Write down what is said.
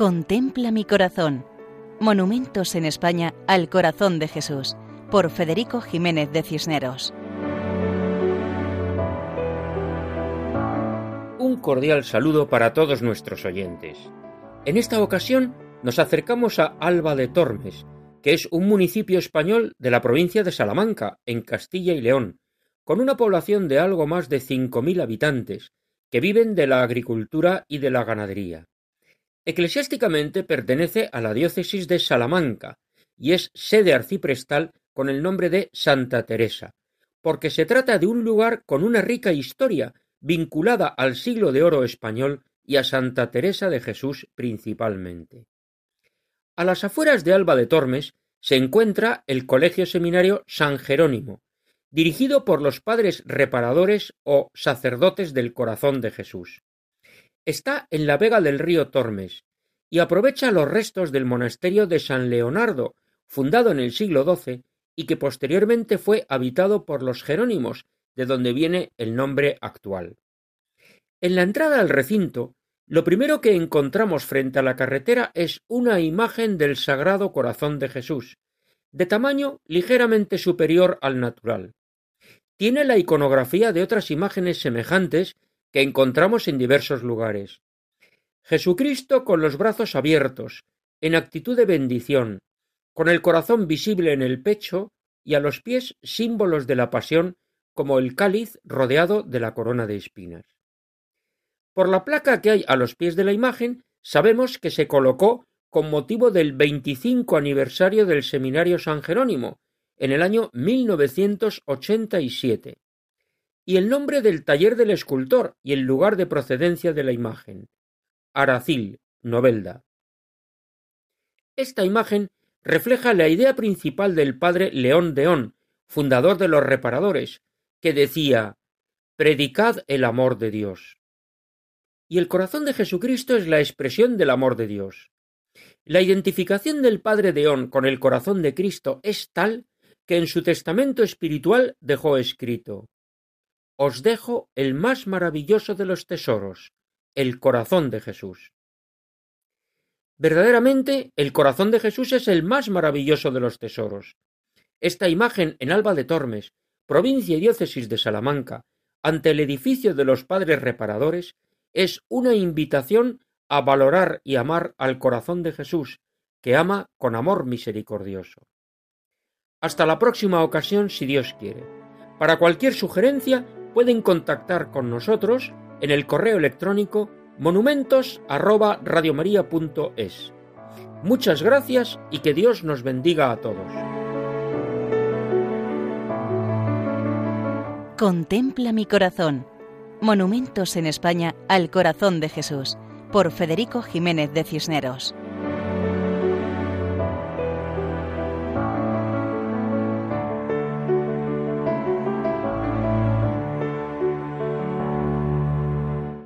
Contempla mi corazón. Monumentos en España al corazón de Jesús, por Federico Jiménez de Cisneros. Un cordial saludo para todos nuestros oyentes. En esta ocasión nos acercamos a Alba de Tormes, que es un municipio español de la provincia de Salamanca, en Castilla y León, con una población de algo más de 5.000 habitantes, que viven de la agricultura y de la ganadería. Eclesiásticamente pertenece a la diócesis de Salamanca y es sede arciprestal con el nombre de Santa Teresa, porque se trata de un lugar con una rica historia vinculada al siglo de oro español y a Santa Teresa de Jesús principalmente. A las afueras de Alba de Tormes se encuentra el Colegio Seminario San Jerónimo, dirigido por los padres reparadores o sacerdotes del corazón de Jesús. Está en la vega del río Tormes y aprovecha los restos del monasterio de San Leonardo, fundado en el siglo XII y que posteriormente fue habitado por los jerónimos, de donde viene el nombre actual. En la entrada al recinto, lo primero que encontramos frente a la carretera es una imagen del Sagrado Corazón de Jesús, de tamaño ligeramente superior al natural. Tiene la iconografía de otras imágenes semejantes que encontramos en diversos lugares. Jesucristo con los brazos abiertos, en actitud de bendición, con el corazón visible en el pecho y a los pies símbolos de la pasión como el cáliz rodeado de la corona de espinas. Por la placa que hay a los pies de la imagen sabemos que se colocó con motivo del 25 aniversario del Seminario San Jerónimo, en el año 1987 y el nombre del taller del escultor y el lugar de procedencia de la imagen. Aracil, Novelda. Esta imagen refleja la idea principal del padre León Deón, fundador de los reparadores, que decía Predicad el amor de Dios. Y el corazón de Jesucristo es la expresión del amor de Dios. La identificación del padre Deón con el corazón de Cristo es tal que en su testamento espiritual dejó escrito os dejo el más maravilloso de los tesoros, el corazón de Jesús. Verdaderamente, el corazón de Jesús es el más maravilloso de los tesoros. Esta imagen en Alba de Tormes, provincia y diócesis de Salamanca, ante el edificio de los padres reparadores, es una invitación a valorar y amar al corazón de Jesús, que ama con amor misericordioso. Hasta la próxima ocasión, si Dios quiere. Para cualquier sugerencia, pueden contactar con nosotros en el correo electrónico monumentos@radiomaria.es. Muchas gracias y que Dios nos bendiga a todos. Contempla mi corazón. Monumentos en España al corazón de Jesús por Federico Jiménez de Cisneros.